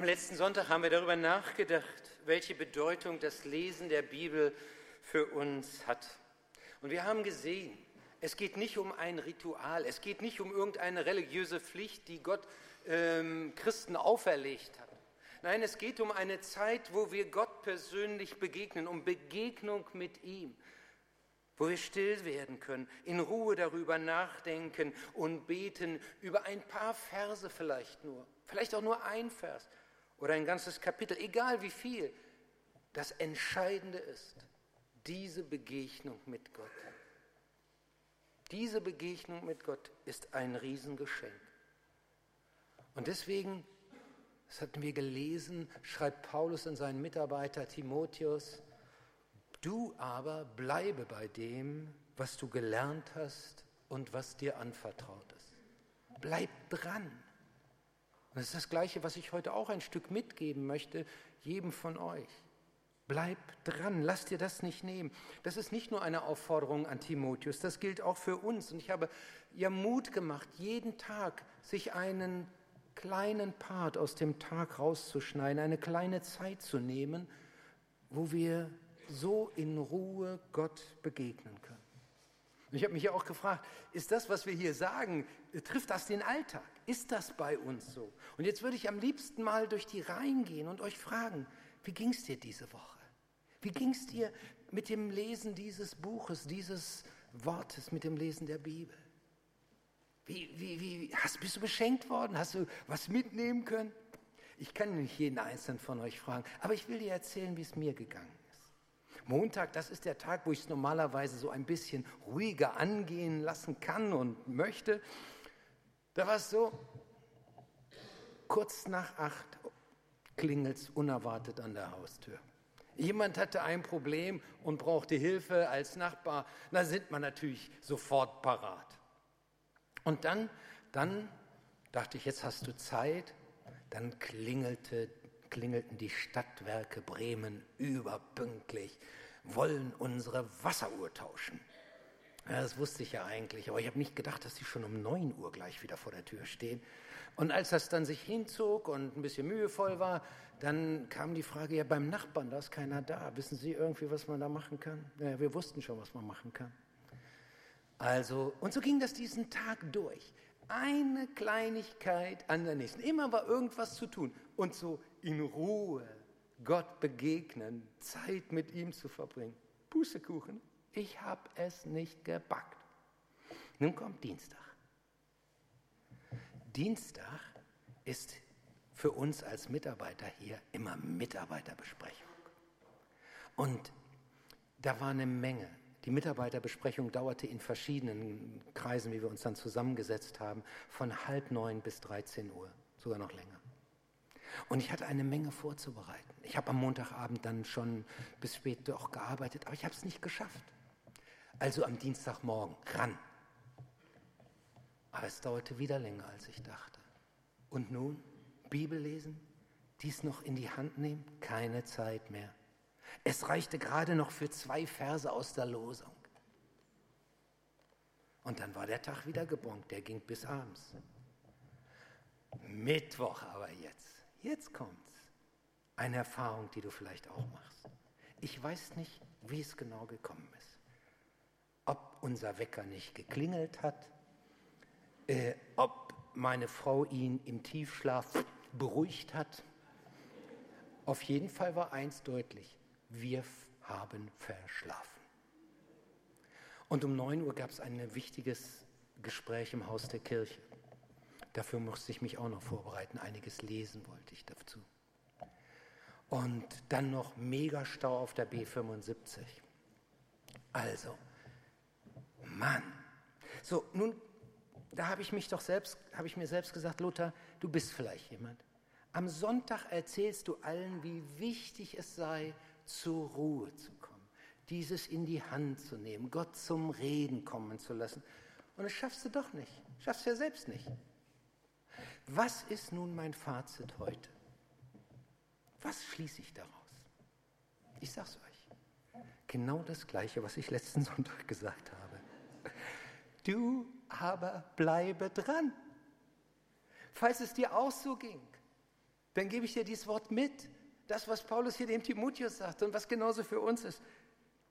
Am letzten Sonntag haben wir darüber nachgedacht, welche Bedeutung das Lesen der Bibel für uns hat. Und wir haben gesehen, es geht nicht um ein Ritual, es geht nicht um irgendeine religiöse Pflicht, die Gott ähm, Christen auferlegt hat. Nein, es geht um eine Zeit, wo wir Gott persönlich begegnen, um Begegnung mit ihm, wo wir still werden können, in Ruhe darüber nachdenken und beten über ein paar Verse vielleicht nur, vielleicht auch nur ein Vers, oder ein ganzes Kapitel, egal wie viel. Das Entscheidende ist diese Begegnung mit Gott. Diese Begegnung mit Gott ist ein Riesengeschenk. Und deswegen, das hatten wir gelesen, schreibt Paulus an seinen Mitarbeiter Timotheus, du aber bleibe bei dem, was du gelernt hast und was dir anvertraut ist. Bleib dran. Und das ist das Gleiche, was ich heute auch ein Stück mitgeben möchte, jedem von euch. Bleib dran, lass dir das nicht nehmen. Das ist nicht nur eine Aufforderung an Timotheus, das gilt auch für uns. Und ich habe ja Mut gemacht, jeden Tag sich einen kleinen Part aus dem Tag rauszuschneiden, eine kleine Zeit zu nehmen, wo wir so in Ruhe Gott begegnen können. Ich habe mich ja auch gefragt, ist das, was wir hier sagen, trifft das den Alltag? Ist das bei uns so? Und jetzt würde ich am liebsten mal durch die Reihen gehen und euch fragen, wie ging es dir diese Woche? Wie ging es dir mit dem Lesen dieses Buches, dieses Wortes, mit dem Lesen der Bibel? Wie, wie, wie, hast, bist du beschenkt worden? Hast du was mitnehmen können? Ich kann nicht jeden einzelnen von euch fragen, aber ich will dir erzählen, wie es mir gegangen ist. Montag, das ist der Tag, wo ich es normalerweise so ein bisschen ruhiger angehen lassen kann und möchte. Da war es so, kurz nach acht klingelt es unerwartet an der Haustür. Jemand hatte ein Problem und brauchte Hilfe als Nachbar. Da sind man natürlich sofort parat. Und dann, dann dachte ich, jetzt hast du Zeit. Dann klingelte, klingelten die Stadtwerke Bremen überpünktlich, wollen unsere Wasseruhr tauschen. Ja, das wusste ich ja eigentlich, aber ich habe nicht gedacht, dass sie schon um 9 Uhr gleich wieder vor der Tür stehen. Und als das dann sich hinzog und ein bisschen mühevoll war, dann kam die Frage, ja beim Nachbarn, da ist keiner da. Wissen Sie irgendwie, was man da machen kann? Ja, wir wussten schon, was man machen kann. Also, und so ging das diesen Tag durch. Eine Kleinigkeit an der nächsten. Immer war irgendwas zu tun. Und so in Ruhe Gott begegnen, Zeit mit ihm zu verbringen. Pustekuchen. Ich habe es nicht gebackt. Nun kommt Dienstag. Dienstag ist für uns als Mitarbeiter hier immer Mitarbeiterbesprechung. Und da war eine Menge. Die Mitarbeiterbesprechung dauerte in verschiedenen Kreisen, wie wir uns dann zusammengesetzt haben, von halb neun bis 13 Uhr, sogar noch länger. Und ich hatte eine Menge vorzubereiten. Ich habe am Montagabend dann schon bis spät doch gearbeitet, aber ich habe es nicht geschafft. Also am Dienstagmorgen ran. Aber es dauerte wieder länger, als ich dachte. Und nun Bibel lesen, dies noch in die Hand nehmen, keine Zeit mehr. Es reichte gerade noch für zwei Verse aus der Losung. Und dann war der Tag wieder gebongt, der ging bis abends. Mittwoch aber jetzt, jetzt kommt's. Eine Erfahrung, die du vielleicht auch machst. Ich weiß nicht, wie es genau gekommen ist ob unser Wecker nicht geklingelt hat, äh, ob meine Frau ihn im Tiefschlaf beruhigt hat. Auf jeden Fall war eins deutlich, wir haben verschlafen. Und um 9 Uhr gab es ein wichtiges Gespräch im Haus der Kirche. Dafür musste ich mich auch noch vorbereiten. Einiges lesen wollte ich dazu. Und dann noch Megastau auf der B75. Also, Mann. So, nun, da habe ich mich doch selbst, habe ich mir selbst gesagt, Luther, du bist vielleicht jemand. Am Sonntag erzählst du allen, wie wichtig es sei, zur Ruhe zu kommen, dieses in die Hand zu nehmen, Gott zum Reden kommen zu lassen. Und das schaffst du doch nicht. Schaffst du ja selbst nicht. Was ist nun mein Fazit heute? Was schließe ich daraus? Ich sag's euch. Genau das Gleiche, was ich letzten Sonntag gesagt habe. Du aber bleibe dran. Falls es dir auch so ging, dann gebe ich dir dieses Wort mit. Das, was Paulus hier dem Timotheus sagt und was genauso für uns ist.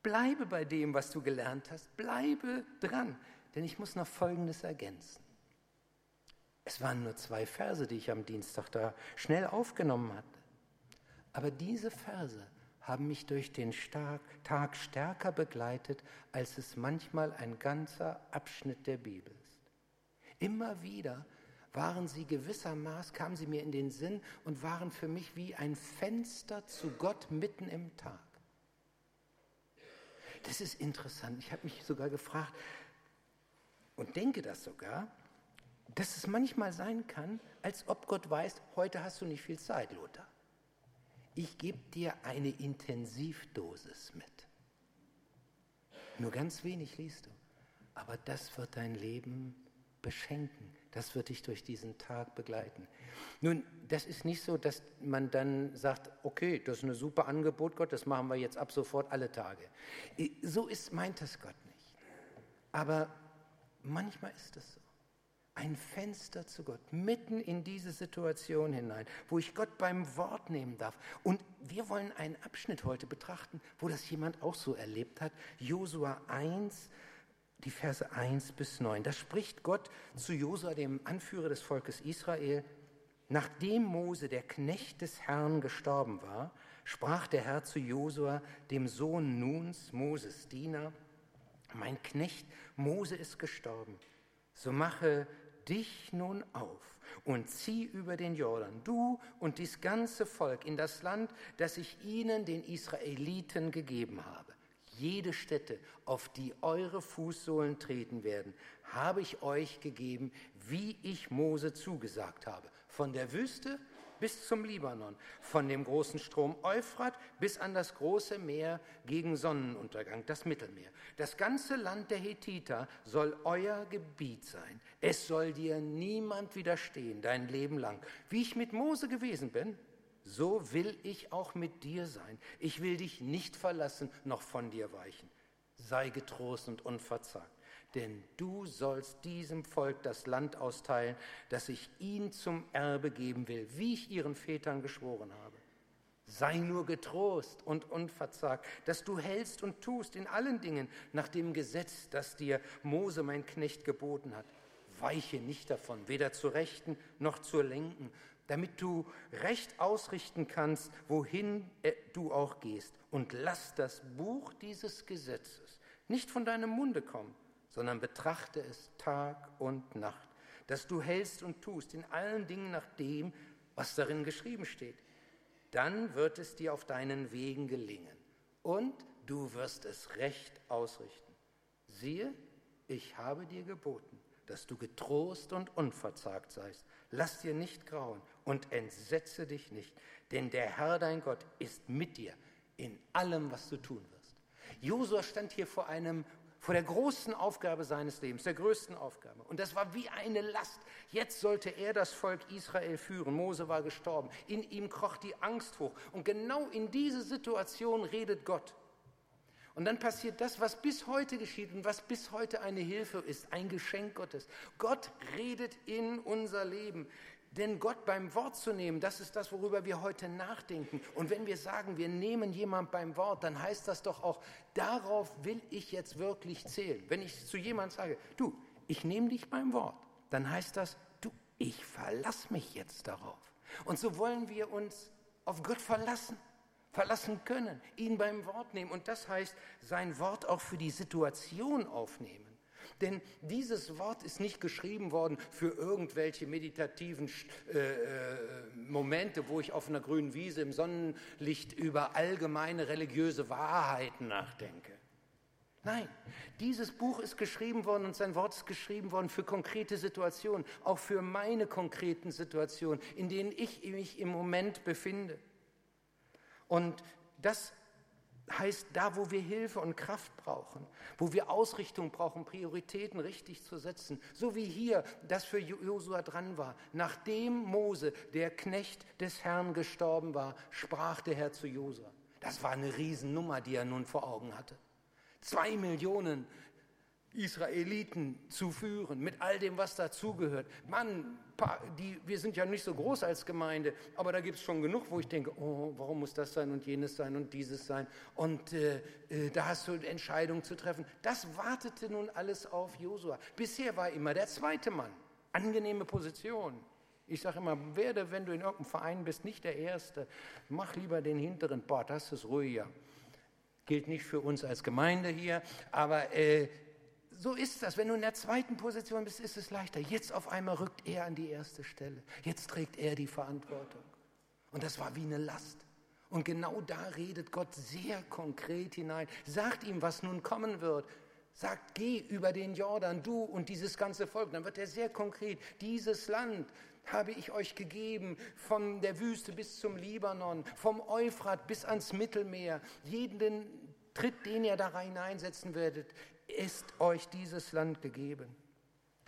Bleibe bei dem, was du gelernt hast. Bleibe dran. Denn ich muss noch Folgendes ergänzen. Es waren nur zwei Verse, die ich am Dienstag da schnell aufgenommen hatte. Aber diese Verse haben mich durch den Tag stärker begleitet, als es manchmal ein ganzer Abschnitt der Bibel ist. Immer wieder waren sie gewissermaßen, kamen sie mir in den Sinn und waren für mich wie ein Fenster zu Gott mitten im Tag. Das ist interessant. Ich habe mich sogar gefragt und denke das sogar, dass es manchmal sein kann, als ob Gott weiß, heute hast du nicht viel Zeit, Lothar. Ich gebe dir eine Intensivdosis mit. Nur ganz wenig liest du, aber das wird dein Leben beschenken. Das wird dich durch diesen Tag begleiten. Nun, das ist nicht so, dass man dann sagt, okay, das ist ein super Angebot, Gott, das machen wir jetzt ab sofort alle Tage. So ist, meint das Gott nicht. Aber manchmal ist es so. Ein Fenster zu Gott, mitten in diese Situation hinein, wo ich Gott beim Wort nehmen darf. Und wir wollen einen Abschnitt heute betrachten, wo das jemand auch so erlebt hat. Josua 1, die Verse 1 bis 9. Da spricht Gott zu Josua, dem Anführer des Volkes Israel. Nachdem Mose, der Knecht des Herrn, gestorben war, sprach der Herr zu Josua, dem Sohn Nuns, Moses Diener, mein Knecht Mose ist gestorben, so mache dich nun auf und zieh über den Jordan, du und dies ganze Volk, in das Land, das ich ihnen, den Israeliten, gegeben habe jede Stätte, auf die eure Fußsohlen treten werden, habe ich euch gegeben, wie ich Mose zugesagt habe. Von der Wüste bis zum Libanon, von dem großen Strom Euphrat bis an das große Meer gegen Sonnenuntergang, das Mittelmeer. Das ganze Land der Hethiter soll euer Gebiet sein. Es soll dir niemand widerstehen, dein Leben lang. Wie ich mit Mose gewesen bin, so will ich auch mit dir sein. Ich will dich nicht verlassen, noch von dir weichen. Sei getrost und unverzagt, denn du sollst diesem Volk das Land austeilen, das ich ihnen zum Erbe geben will, wie ich ihren Vätern geschworen habe. Sei nur getrost und unverzagt, dass du hältst und tust in allen Dingen nach dem Gesetz, das dir Mose, mein Knecht, geboten hat. Weiche nicht davon, weder zur Rechten noch zur Lenken, damit du recht ausrichten kannst, wohin äh, du auch gehst. Und lass das Buch dieses Gesetzes nicht von deinem Munde kommen, sondern betrachte es Tag und Nacht, dass du hältst und tust in allen Dingen nach dem, was darin geschrieben steht. Dann wird es dir auf deinen Wegen gelingen und du wirst es recht ausrichten. Siehe, ich habe dir geboten, dass du getrost und unverzagt seist. Lass dir nicht grauen und entsetze dich nicht, denn der Herr dein Gott ist mit dir in allem, was du tun wirst. Josua stand hier vor einem vor der großen Aufgabe seines Lebens, der größten Aufgabe. Und das war wie eine Last. Jetzt sollte er das Volk Israel führen. Mose war gestorben. In ihm kroch die Angst hoch. Und genau in diese Situation redet Gott. Und dann passiert das, was bis heute geschieht und was bis heute eine Hilfe ist, ein Geschenk Gottes. Gott redet in unser Leben. Denn Gott beim Wort zu nehmen, das ist das, worüber wir heute nachdenken. Und wenn wir sagen, wir nehmen jemand beim Wort, dann heißt das doch auch, darauf will ich jetzt wirklich zählen. Wenn ich zu jemand sage, du, ich nehme dich beim Wort, dann heißt das, du, ich verlasse mich jetzt darauf. Und so wollen wir uns auf Gott verlassen, verlassen können, ihn beim Wort nehmen. Und das heißt, sein Wort auch für die Situation aufnehmen. Denn dieses Wort ist nicht geschrieben worden für irgendwelche meditativen äh, äh, Momente, wo ich auf einer grünen Wiese im Sonnenlicht über allgemeine religiöse Wahrheiten nachdenke. Nein, dieses Buch ist geschrieben worden und sein Wort ist geschrieben worden für konkrete Situationen, auch für meine konkreten Situationen, in denen ich mich im Moment befinde. Und das heißt, da wo wir Hilfe und Kraft brauchen, wo wir Ausrichtung brauchen, Prioritäten richtig zu setzen, so wie hier das für Josua dran war. Nachdem Mose, der Knecht des Herrn, gestorben war, sprach der Herr zu Josua. Das war eine Riesennummer, die er nun vor Augen hatte. Zwei Millionen Israeliten zu führen, mit all dem, was dazugehört. Mann, die, wir sind ja nicht so groß als Gemeinde, aber da gibt es schon genug, wo ich denke, oh, warum muss das sein und jenes sein und dieses sein? Und äh, äh, da hast du Entscheidungen zu treffen. Das wartete nun alles auf Josua. Bisher war immer der zweite Mann. Angenehme Position. Ich sage immer, werde, wenn du in irgendeinem Verein bist, nicht der Erste. Mach lieber den Hinteren. Boah, das ist ruhiger. Gilt nicht für uns als Gemeinde hier, aber äh, so ist das. Wenn du in der zweiten Position bist, ist es leichter. Jetzt auf einmal rückt er an die erste Stelle. Jetzt trägt er die Verantwortung. Und das war wie eine Last. Und genau da redet Gott sehr konkret hinein. Sagt ihm, was nun kommen wird. Sagt, geh über den Jordan, du und dieses ganze Volk. Dann wird er sehr konkret. Dieses Land habe ich euch gegeben, von der Wüste bis zum Libanon, vom Euphrat bis ans Mittelmeer. Jeden Tritt, den ihr da hineinsetzen werdet, ist euch dieses Land gegeben.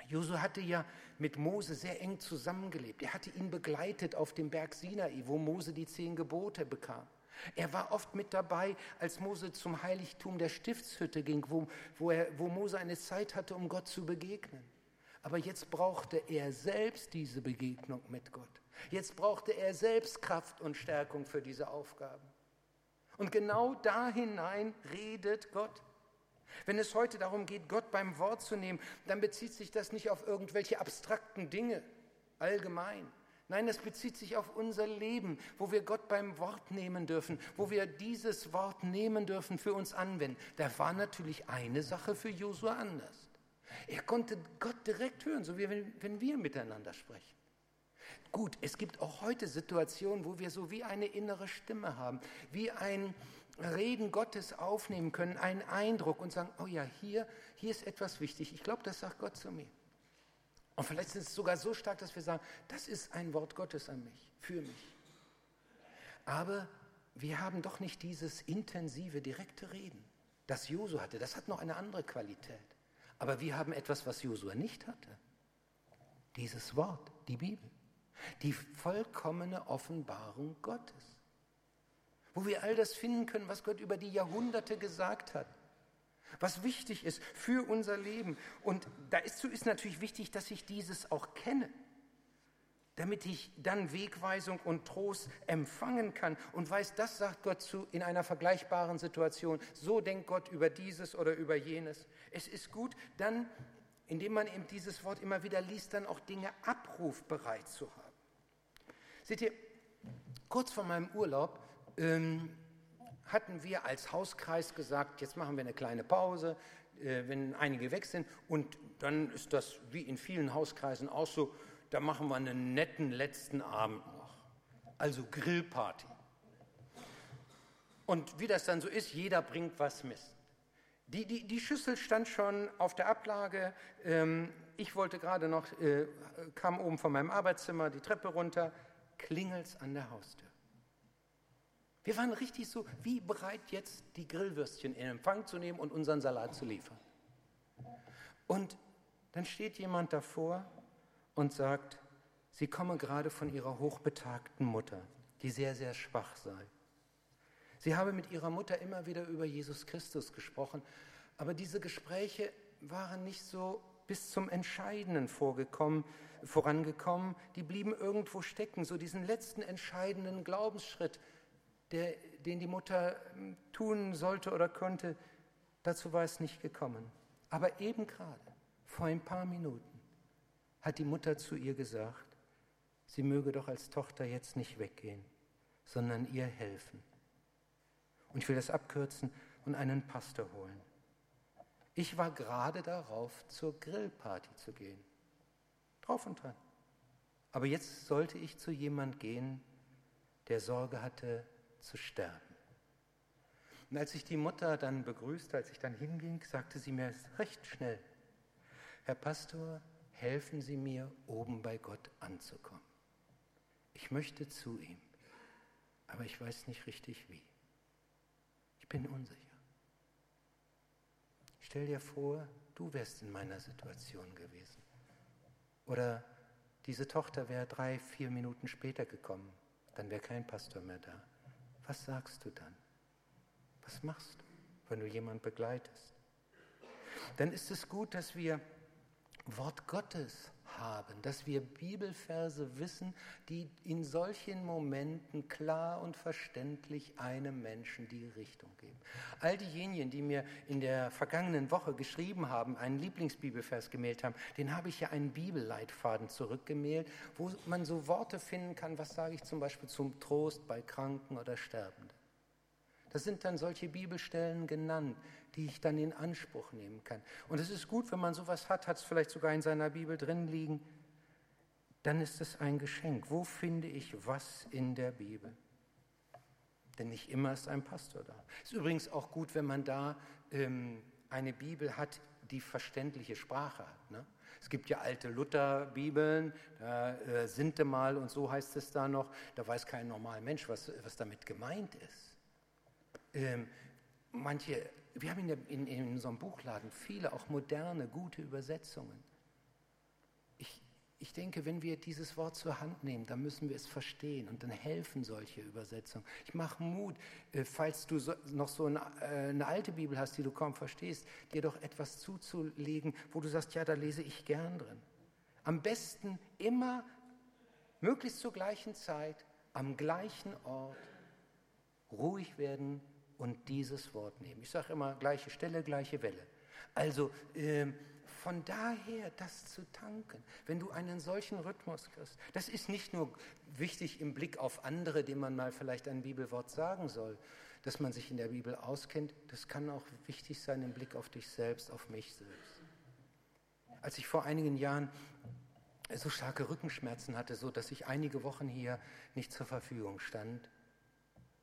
Josu hatte ja mit Mose sehr eng zusammengelebt. Er hatte ihn begleitet auf dem Berg Sinai, wo Mose die zehn Gebote bekam. Er war oft mit dabei, als Mose zum Heiligtum der Stiftshütte ging, wo, wo, er, wo Mose eine Zeit hatte, um Gott zu begegnen. Aber jetzt brauchte er selbst diese Begegnung mit Gott. Jetzt brauchte er selbst Kraft und Stärkung für diese Aufgaben. Und genau da hinein redet Gott. Wenn es heute darum geht, Gott beim Wort zu nehmen, dann bezieht sich das nicht auf irgendwelche abstrakten Dinge allgemein. Nein, es bezieht sich auf unser Leben, wo wir Gott beim Wort nehmen dürfen, wo wir dieses Wort nehmen dürfen für uns anwenden. Da war natürlich eine Sache für Josua anders. Er konnte Gott direkt hören, so wie wenn wir miteinander sprechen. Gut, es gibt auch heute Situationen, wo wir so wie eine innere Stimme haben, wie ein, Reden Gottes aufnehmen können, einen Eindruck und sagen, oh ja, hier, hier ist etwas wichtig. Ich glaube, das sagt Gott zu mir. Und vielleicht ist es sogar so stark, dass wir sagen, das ist ein Wort Gottes an mich, für mich. Aber wir haben doch nicht dieses intensive, direkte Reden, das Josu hatte. Das hat noch eine andere Qualität. Aber wir haben etwas, was Josua nicht hatte. Dieses Wort, die Bibel. Die vollkommene Offenbarung Gottes wo wir all das finden können, was Gott über die Jahrhunderte gesagt hat, was wichtig ist für unser Leben. Und dazu ist natürlich wichtig, dass ich dieses auch kenne, damit ich dann Wegweisung und Trost empfangen kann und weiß, das sagt Gott zu in einer vergleichbaren Situation. So denkt Gott über dieses oder über jenes. Es ist gut, dann, indem man eben dieses Wort immer wieder liest, dann auch Dinge abrufbereit zu haben. Seht ihr, kurz vor meinem Urlaub ähm, hatten wir als Hauskreis gesagt, jetzt machen wir eine kleine Pause, äh, wenn einige weg sind. Und dann ist das wie in vielen Hauskreisen auch so, da machen wir einen netten letzten Abend noch. Also Grillparty. Und wie das dann so ist, jeder bringt was mit. Die, die, die Schüssel stand schon auf der Ablage. Ähm, ich wollte gerade noch, äh, kam oben von meinem Arbeitszimmer die Treppe runter, klingelt's an der Haustür. Wir waren richtig so, wie bereit jetzt die Grillwürstchen in Empfang zu nehmen und unseren Salat zu liefern. Und dann steht jemand davor und sagt, sie komme gerade von ihrer hochbetagten Mutter, die sehr, sehr schwach sei. Sie habe mit ihrer Mutter immer wieder über Jesus Christus gesprochen, aber diese Gespräche waren nicht so bis zum Entscheidenden vorangekommen, die blieben irgendwo stecken, so diesen letzten entscheidenden Glaubensschritt, der, den die Mutter hm, tun sollte oder konnte, dazu war es nicht gekommen. Aber eben gerade, vor ein paar Minuten, hat die Mutter zu ihr gesagt, sie möge doch als Tochter jetzt nicht weggehen, sondern ihr helfen. Und ich will das abkürzen und einen Pastor holen. Ich war gerade darauf, zur Grillparty zu gehen. Drauf und dran. Aber jetzt sollte ich zu jemand gehen, der Sorge hatte, zu sterben. Und als ich die Mutter dann begrüßte, als ich dann hinging, sagte sie mir recht schnell, Herr Pastor, helfen Sie mir, oben bei Gott anzukommen. Ich möchte zu ihm, aber ich weiß nicht richtig wie. Ich bin unsicher. Stell dir vor, du wärst in meiner Situation gewesen. Oder diese Tochter wäre drei, vier Minuten später gekommen, dann wäre kein Pastor mehr da. Was sagst du dann? Was machst du, wenn du jemanden begleitest? dann ist es gut, dass wir Wort Gottes haben, dass wir Bibelverse wissen, die in solchen Momenten klar und verständlich einem Menschen die Richtung geben. All diejenigen, die mir in der vergangenen Woche geschrieben haben, einen Lieblingsbibelvers gemeldet haben, den habe ich ja einen Bibelleitfaden zurückgemailt, wo man so Worte finden kann, was sage ich zum Beispiel zum Trost bei Kranken oder Sterbenden. Das sind dann solche Bibelstellen genannt, die ich dann in Anspruch nehmen kann. Und es ist gut, wenn man sowas hat, hat es vielleicht sogar in seiner Bibel drin liegen, dann ist es ein Geschenk. Wo finde ich was in der Bibel? Denn nicht immer ist ein Pastor da. Ist übrigens auch gut, wenn man da ähm, eine Bibel hat, die verständliche Sprache hat. Ne? Es gibt ja alte Lutherbibeln, da äh, sind mal und so heißt es da noch, da weiß kein normaler Mensch, was, was damit gemeint ist. Ähm, manche wir haben in, der, in, in unserem Buchladen viele auch moderne, gute Übersetzungen. Ich, ich denke, wenn wir dieses Wort zur Hand nehmen, dann müssen wir es verstehen und dann helfen solche Übersetzungen. Ich mache Mut, äh, falls du noch so äh, eine alte Bibel hast, die du kaum verstehst, dir doch etwas zuzulegen, wo du sagst, ja, da lese ich gern drin. Am besten immer, möglichst zur gleichen Zeit, am gleichen Ort, ruhig werden, und dieses Wort nehmen. Ich sage immer, gleiche Stelle, gleiche Welle. Also äh, von daher das zu tanken, wenn du einen solchen Rhythmus kriegst, das ist nicht nur wichtig im Blick auf andere, dem man mal vielleicht ein Bibelwort sagen soll, dass man sich in der Bibel auskennt, das kann auch wichtig sein im Blick auf dich selbst, auf mich selbst. Als ich vor einigen Jahren so starke Rückenschmerzen hatte, so dass ich einige Wochen hier nicht zur Verfügung stand,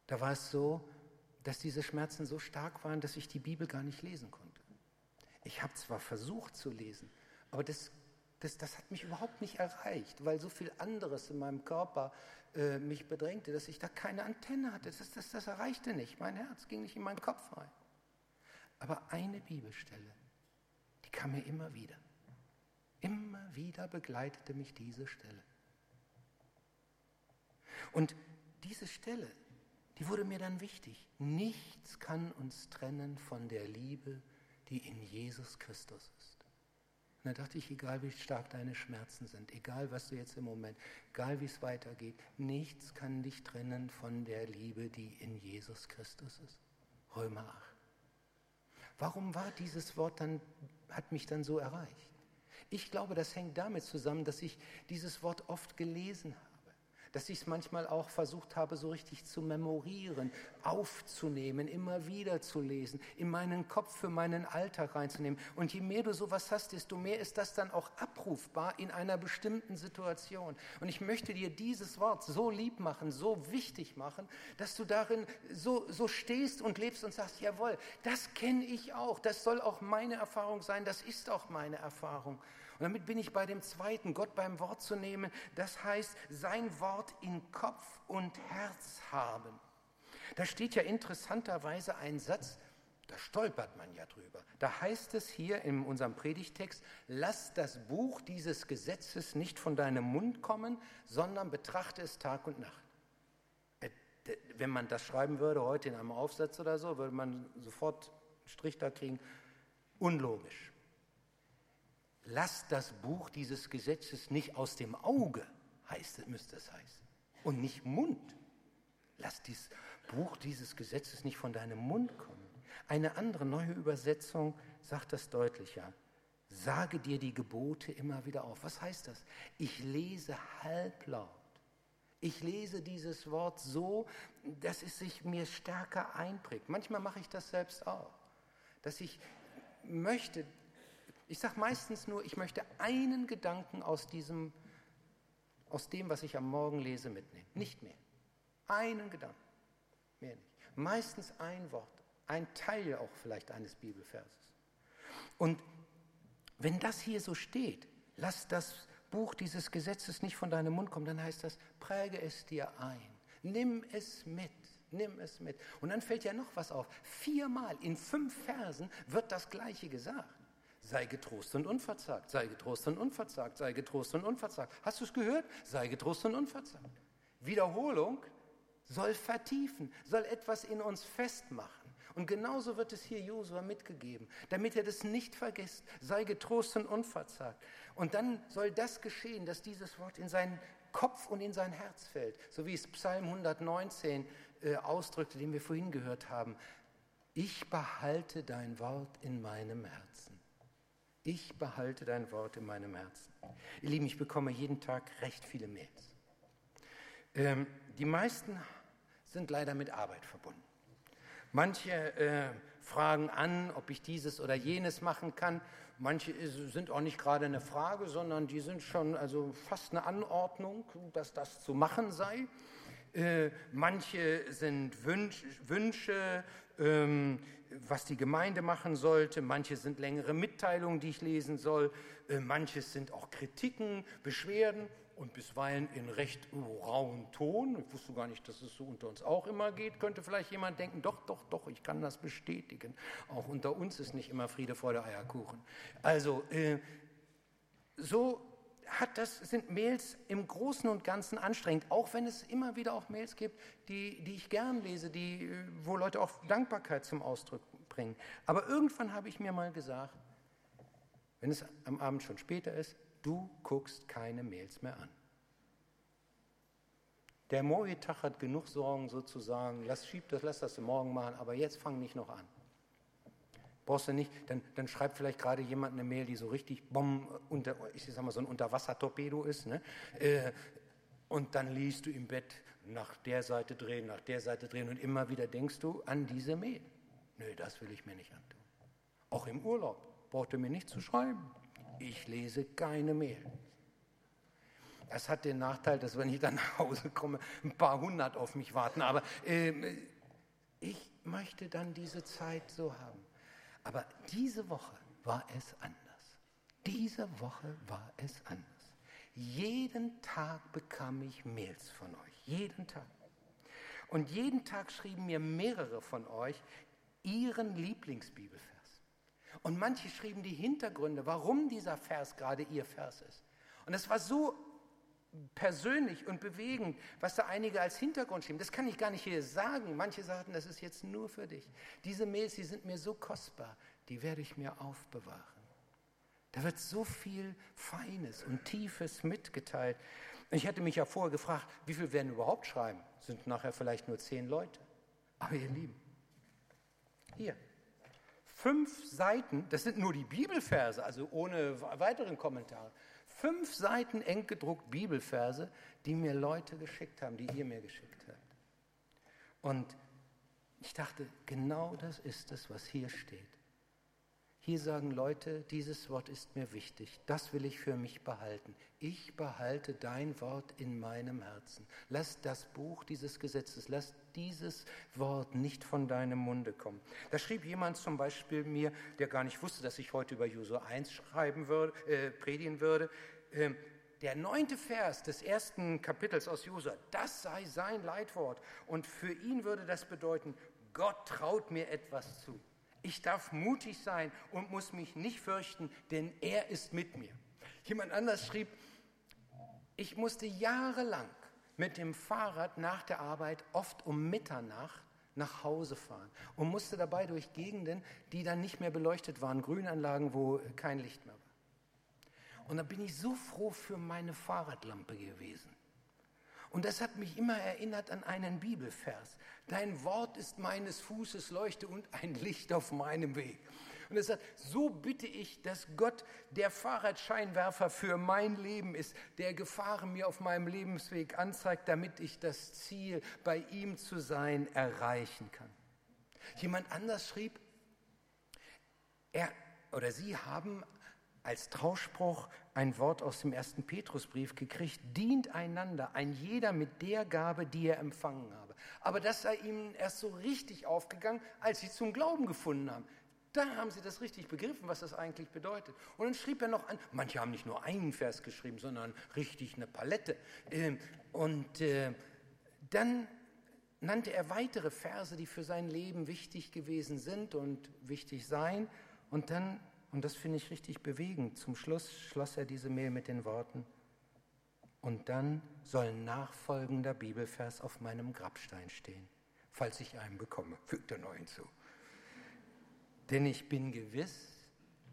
da war es so, dass diese Schmerzen so stark waren, dass ich die Bibel gar nicht lesen konnte. Ich habe zwar versucht zu lesen, aber das, das, das hat mich überhaupt nicht erreicht, weil so viel anderes in meinem Körper äh, mich bedrängte, dass ich da keine Antenne hatte. Das, das, das erreichte nicht. Mein Herz ging nicht in meinen Kopf rein. Aber eine Bibelstelle, die kam mir immer wieder. Immer wieder begleitete mich diese Stelle. Und diese Stelle, die wurde mir dann wichtig. Nichts kann uns trennen von der Liebe, die in Jesus Christus ist. Und da dachte ich, egal wie stark deine Schmerzen sind, egal was du jetzt im Moment, egal wie es weitergeht, nichts kann dich trennen von der Liebe, die in Jesus Christus ist. Römer 8. Warum war dieses Wort dann, hat mich dann so erreicht? Ich glaube, das hängt damit zusammen, dass ich dieses Wort oft gelesen habe dass ich es manchmal auch versucht habe, so richtig zu memorieren, aufzunehmen, immer wieder zu lesen, in meinen Kopf für meinen Alltag reinzunehmen. Und je mehr du sowas hast, desto mehr ist das dann auch abrufbar in einer bestimmten Situation. Und ich möchte dir dieses Wort so lieb machen, so wichtig machen, dass du darin so, so stehst und lebst und sagst, jawohl, das kenne ich auch, das soll auch meine Erfahrung sein, das ist auch meine Erfahrung. Und damit bin ich bei dem zweiten, Gott beim Wort zu nehmen. Das heißt, sein Wort in Kopf und Herz haben. Da steht ja interessanterweise ein Satz, da stolpert man ja drüber. Da heißt es hier in unserem Predigtext, lass das Buch dieses Gesetzes nicht von deinem Mund kommen, sondern betrachte es Tag und Nacht. Äh, wenn man das schreiben würde heute in einem Aufsatz oder so, würde man sofort einen Strich da kriegen. Unlogisch lasst das Buch dieses Gesetzes nicht aus dem Auge, heißt es, müsste es heißen, und nicht Mund. Lass dieses Buch dieses Gesetzes nicht von deinem Mund kommen. Eine andere neue Übersetzung sagt das deutlicher. Sage dir die Gebote immer wieder auf. Was heißt das? Ich lese halblaut. Ich lese dieses Wort so, dass es sich mir stärker einprägt. Manchmal mache ich das selbst auch, dass ich möchte, ich sage meistens nur, ich möchte einen Gedanken aus, diesem, aus dem, was ich am Morgen lese, mitnehmen. Nicht mehr. Einen Gedanken. Mehr nicht. Meistens ein Wort. Ein Teil auch vielleicht eines Bibelverses. Und wenn das hier so steht, lass das Buch dieses Gesetzes nicht von deinem Mund kommen, dann heißt das, präge es dir ein. Nimm es mit. Nimm es mit. Und dann fällt ja noch was auf. Viermal in fünf Versen wird das Gleiche gesagt. Sei getrost und unverzagt, sei getrost und unverzagt, sei getrost und unverzagt. Hast du es gehört? Sei getrost und unverzagt. Wiederholung soll vertiefen, soll etwas in uns festmachen. Und genauso wird es hier Josua mitgegeben, damit er das nicht vergisst. Sei getrost und unverzagt. Und dann soll das geschehen, dass dieses Wort in seinen Kopf und in sein Herz fällt, so wie es Psalm 119 äh, ausdrückte, den wir vorhin gehört haben. Ich behalte dein Wort in meinem Herzen. Ich behalte dein Wort in meinem Herzen. Ihr Lieben, ich bekomme jeden Tag recht viele Mails. Ähm, die meisten sind leider mit Arbeit verbunden. Manche äh, fragen an, ob ich dieses oder jenes machen kann. Manche sind auch nicht gerade eine Frage, sondern die sind schon also fast eine Anordnung, dass das zu machen sei. Äh, manche sind Wünsch, Wünsche, ähm, was die Gemeinde machen sollte. Manche sind längere Mitteilungen, die ich lesen soll. Äh, manches sind auch Kritiken, Beschwerden und bisweilen in recht rauen Ton. Ich wusste gar nicht, dass es so unter uns auch immer geht. Könnte vielleicht jemand denken, doch, doch, doch, ich kann das bestätigen. Auch unter uns ist nicht immer Friede vor der Eierkuchen. Also, äh, so hat das, sind Mails im Großen und Ganzen anstrengend, auch wenn es immer wieder auch Mails gibt, die, die ich gern lese, die, wo Leute auch Dankbarkeit zum Ausdruck bringen. Aber irgendwann habe ich mir mal gesagt, wenn es am Abend schon später ist, Du guckst keine Mails mehr an. Der morgige Tag hat genug Sorgen sozusagen. Lass, schieb das, lass das morgen machen, aber jetzt fang nicht noch an. Brauchst du nicht, dann, dann schreibt vielleicht gerade jemand eine Mail, die so richtig Bomben unter, ich sag mal, so ein Unterwassertorpedo ist. Ne? Äh, und dann liest du im Bett nach der Seite drehen, nach der Seite drehen und immer wieder denkst du an diese Mail. Nö, das will ich mir nicht antun. Auch im Urlaub braucht ihr mir nicht zu schreiben ich lese keine Mail. Das hat den Nachteil, dass wenn ich dann nach Hause komme, ein paar hundert auf mich warten. Aber äh, ich möchte dann diese Zeit so haben. Aber diese Woche war es anders. Diese Woche war es anders. Jeden Tag bekam ich Mails von euch. Jeden Tag. Und jeden Tag schrieben mir mehrere von euch ihren Lieblingsbibelvers. Und manche schrieben die Hintergründe, warum dieser Vers gerade ihr Vers ist. Und es war so persönlich und bewegend, was da einige als Hintergrund schrieben. Das kann ich gar nicht hier sagen. Manche sagten, das ist jetzt nur für dich. Diese Mails, die sind mir so kostbar, die werde ich mir aufbewahren. Da wird so viel Feines und Tiefes mitgeteilt. Ich hatte mich ja vorher gefragt, wie viel werden überhaupt schreiben? Sind nachher vielleicht nur zehn Leute. Aber ihr Lieben, hier, fünf Seiten, das sind nur die Bibelverse, also ohne weiteren Kommentar, fünf Seiten eng gedruckt Bibelverse, die mir Leute geschickt haben, die ihr mir geschickt habt. Und ich dachte, genau das ist es, was hier steht. Hier sagen Leute, dieses Wort ist mir wichtig, das will ich für mich behalten. Ich behalte dein Wort in meinem Herzen. Lass das Buch dieses Gesetzes, lass dieses Wort nicht von deinem Munde kommen. Da schrieb jemand zum Beispiel mir, der gar nicht wusste, dass ich heute über Josua 1 schreiben würde, äh, predigen würde. Äh, der neunte Vers des ersten Kapitels aus Josua, das sei sein Leitwort. Und für ihn würde das bedeuten, Gott traut mir etwas zu. Ich darf mutig sein und muss mich nicht fürchten, denn er ist mit mir. Jemand anders schrieb, ich musste jahrelang mit dem Fahrrad nach der Arbeit oft um Mitternacht nach Hause fahren und musste dabei durch Gegenden, die dann nicht mehr beleuchtet waren, Grünanlagen, wo kein Licht mehr war. Und da bin ich so froh für meine Fahrradlampe gewesen. Und das hat mich immer erinnert an einen Bibelvers. Dein Wort ist meines Fußes Leuchte und ein Licht auf meinem Weg. Und er sagt, so bitte ich, dass Gott der Fahrradscheinwerfer für mein Leben ist, der Gefahren mir auf meinem Lebensweg anzeigt, damit ich das Ziel, bei ihm zu sein, erreichen kann. Jemand anders schrieb, er oder sie haben als Trauspruch ein Wort aus dem ersten Petrusbrief gekriegt, dient einander, ein jeder mit der Gabe, die er empfangen habe. Aber das sei ihnen erst so richtig aufgegangen, als sie zum Glauben gefunden haben. Da haben sie das richtig begriffen, was das eigentlich bedeutet. Und dann schrieb er noch an, manche haben nicht nur einen Vers geschrieben, sondern richtig eine Palette. Ähm, und äh, dann nannte er weitere Verse, die für sein Leben wichtig gewesen sind und wichtig seien. Und dann und das finde ich richtig bewegend. Zum Schluss schloss er diese Mail mit den Worten, und dann soll nachfolgender Bibelvers auf meinem Grabstein stehen, falls ich einen bekomme, fügt er noch hinzu. Denn ich bin gewiss,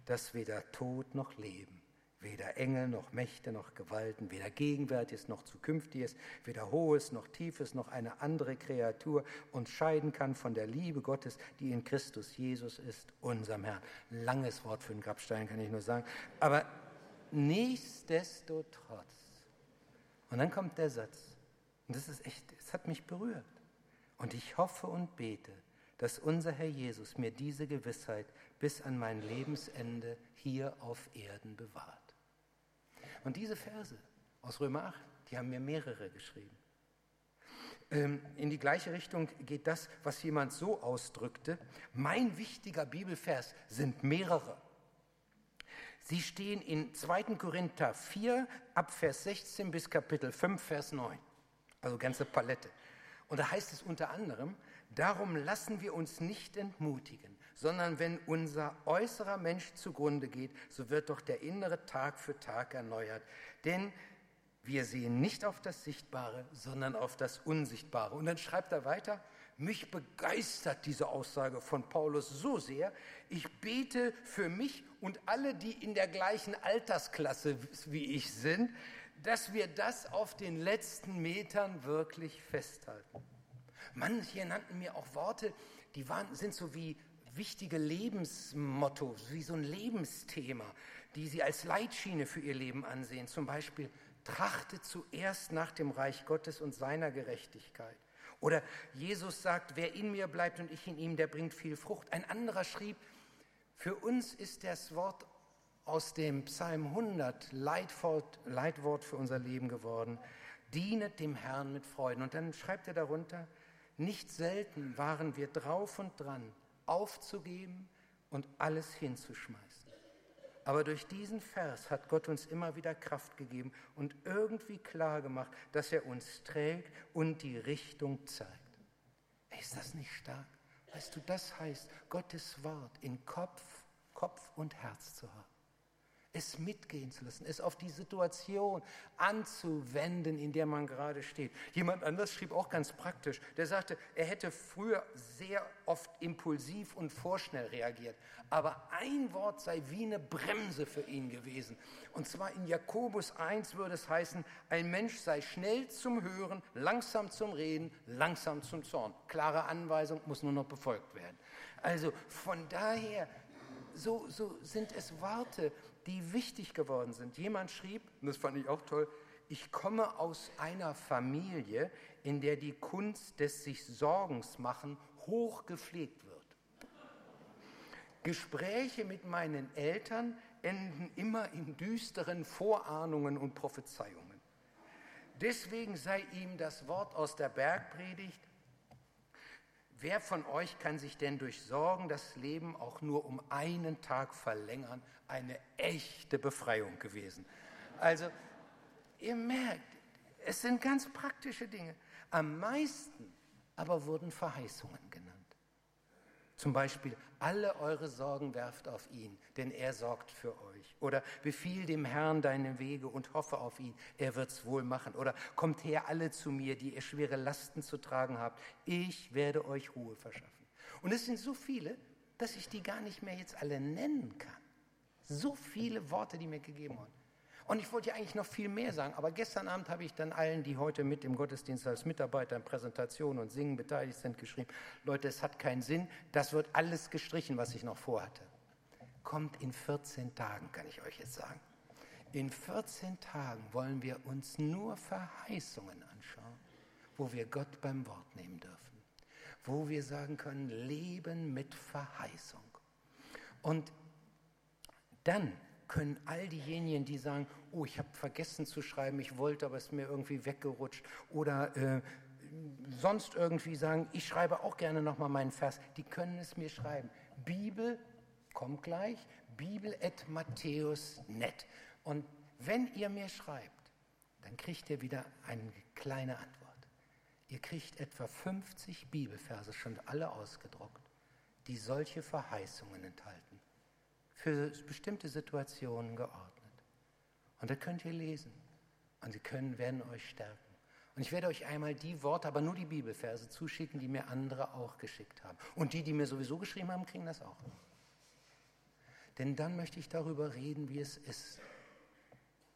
dass weder Tod noch Leben, weder Engel noch Mächte noch Gewalten, weder Gegenwärtiges noch Zukünftiges, weder Hohes noch Tiefes noch eine andere Kreatur uns scheiden kann von der Liebe Gottes, die in Christus Jesus ist, unserem Herrn. Langes Wort für den Grabstein, kann ich nur sagen. Aber nichtsdestotrotz. Und dann kommt der Satz. Und das ist echt, es hat mich berührt. Und ich hoffe und bete, dass unser Herr Jesus mir diese Gewissheit bis an mein Lebensende hier auf Erden bewahrt. Und diese Verse aus Römer 8, die haben mir mehrere geschrieben. Ähm, in die gleiche Richtung geht das, was jemand so ausdrückte. Mein wichtiger Bibelvers sind mehrere. Sie stehen in 2. Korinther 4 ab Vers 16 bis Kapitel 5 Vers 9. Also ganze Palette. Und da heißt es unter anderem, darum lassen wir uns nicht entmutigen, sondern wenn unser äußerer Mensch zugrunde geht, so wird doch der innere Tag für Tag erneuert. Denn wir sehen nicht auf das Sichtbare, sondern auf das Unsichtbare. Und dann schreibt er weiter, mich begeistert diese Aussage von Paulus so sehr, ich bete für mich und alle, die in der gleichen Altersklasse wie ich sind, dass wir das auf den letzten Metern wirklich festhalten. Manche nannten mir auch Worte, die waren, sind so wie wichtige Lebensmottos, wie so ein Lebensthema, die sie als Leitschiene für ihr Leben ansehen. Zum Beispiel, trachte zuerst nach dem Reich Gottes und seiner Gerechtigkeit. Oder Jesus sagt, wer in mir bleibt und ich in ihm, der bringt viel Frucht. Ein anderer schrieb, für uns ist das Wort aus dem Psalm 100 Leitwort, Leitwort für unser Leben geworden. Dienet dem Herrn mit Freuden. Und dann schreibt er darunter, nicht selten waren wir drauf und dran, aufzugeben und alles hinzuschmeißen. Aber durch diesen Vers hat Gott uns immer wieder Kraft gegeben und irgendwie klar gemacht, dass er uns trägt und die Richtung zeigt. Ist das nicht stark? Weißt du, das heißt, Gottes Wort in Kopf, Kopf und Herz zu haben es mitgehen zu lassen, es auf die Situation anzuwenden, in der man gerade steht. Jemand anders schrieb auch ganz praktisch, der sagte, er hätte früher sehr oft impulsiv und vorschnell reagiert, aber ein Wort sei wie eine Bremse für ihn gewesen. Und zwar in Jakobus 1 würde es heißen, ein Mensch sei schnell zum Hören, langsam zum Reden, langsam zum Zorn. Klare Anweisung muss nur noch befolgt werden. Also von daher so, so sind es Worte, die wichtig geworden sind. Jemand schrieb, und das fand ich auch toll, ich komme aus einer Familie, in der die Kunst des sich Sorgens machen hoch gepflegt wird. Gespräche mit meinen Eltern enden immer in düsteren Vorahnungen und Prophezeiungen. Deswegen sei ihm das Wort aus der Bergpredigt, wer von euch kann sich denn durch Sorgen das Leben auch nur um einen Tag verlängern, eine echte Befreiung gewesen. Also, ihr merkt, es sind ganz praktische Dinge. Am meisten aber wurden Verheißungen genannt. Zum Beispiel, alle eure Sorgen werft auf ihn, denn er sorgt für euch. Oder befiehl dem Herrn deine Wege und hoffe auf ihn, er wird's wohl machen. Oder kommt her alle zu mir, die ihr schwere Lasten zu tragen habt, ich werde euch Ruhe verschaffen. Und es sind so viele, dass ich die gar nicht mehr jetzt alle nennen kann. So viele Worte, die mir gegeben wurden. Und ich wollte ja eigentlich noch viel mehr sagen, aber gestern Abend habe ich dann allen, die heute mit im Gottesdienst als Mitarbeiter in Präsentation und Singen beteiligt sind, geschrieben, Leute, es hat keinen Sinn, das wird alles gestrichen, was ich noch vorhatte. Kommt in 14 Tagen, kann ich euch jetzt sagen. In 14 Tagen wollen wir uns nur Verheißungen anschauen, wo wir Gott beim Wort nehmen dürfen, wo wir sagen können, Leben mit Verheißung. Und dann können all diejenigen, die sagen, oh, ich habe vergessen zu schreiben, ich wollte, aber es ist mir irgendwie weggerutscht oder äh, sonst irgendwie sagen, ich schreibe auch gerne nochmal meinen Vers, die können es mir schreiben. Bibel, kommt gleich, bibel at Matthäus.net. Und wenn ihr mir schreibt, dann kriegt ihr wieder eine kleine Antwort. Ihr kriegt etwa 50 Bibelverse, schon alle ausgedruckt, die solche Verheißungen enthalten für bestimmte Situationen geordnet. Und da könnt ihr lesen. Und sie können, werden euch stärken. Und ich werde euch einmal die Worte, aber nur die Bibelverse zuschicken, die mir andere auch geschickt haben. Und die, die mir sowieso geschrieben haben, kriegen das auch. Denn dann möchte ich darüber reden, wie es ist,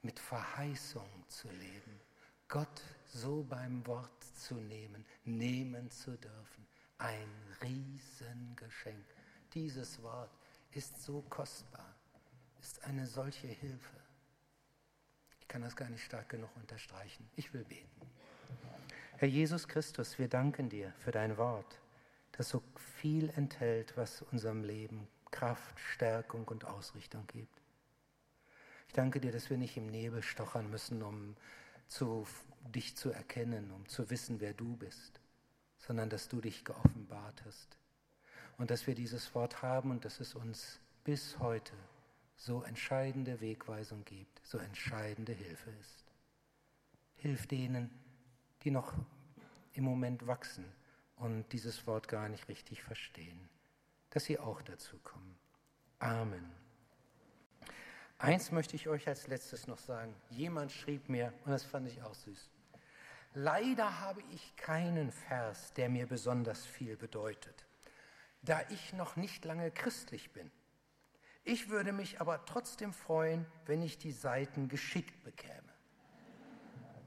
mit Verheißung zu leben, Gott so beim Wort zu nehmen, nehmen zu dürfen. Ein Riesengeschenk. Dieses Wort ist so kostbar, ist eine solche Hilfe. Ich kann das gar nicht stark genug unterstreichen. Ich will beten. Herr Jesus Christus, wir danken dir für dein Wort, das so viel enthält, was unserem Leben Kraft, Stärkung und Ausrichtung gibt. Ich danke dir, dass wir nicht im Nebel stochern müssen, um zu, dich zu erkennen, um zu wissen, wer du bist, sondern dass du dich geoffenbart hast. Und dass wir dieses Wort haben und dass es uns bis heute so entscheidende Wegweisung gibt, so entscheidende Hilfe ist. Hilf denen, die noch im Moment wachsen und dieses Wort gar nicht richtig verstehen, dass sie auch dazu kommen. Amen. Eins möchte ich euch als letztes noch sagen. Jemand schrieb mir, und das fand ich auch süß, leider habe ich keinen Vers, der mir besonders viel bedeutet, da ich noch nicht lange christlich bin. Ich würde mich aber trotzdem freuen, wenn ich die Seiten geschickt bekäme.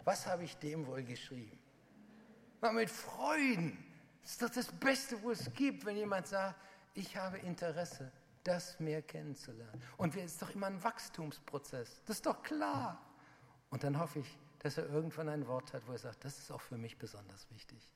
Was habe ich dem wohl geschrieben? Mal mit Freuden. Das ist doch das Beste, wo es gibt, wenn jemand sagt, ich habe Interesse das mehr kennenzulernen. Und es ist doch immer ein Wachstumsprozess. Das ist doch klar. Und dann hoffe ich, dass er irgendwann ein Wort hat, wo er sagt, das ist auch für mich besonders wichtig.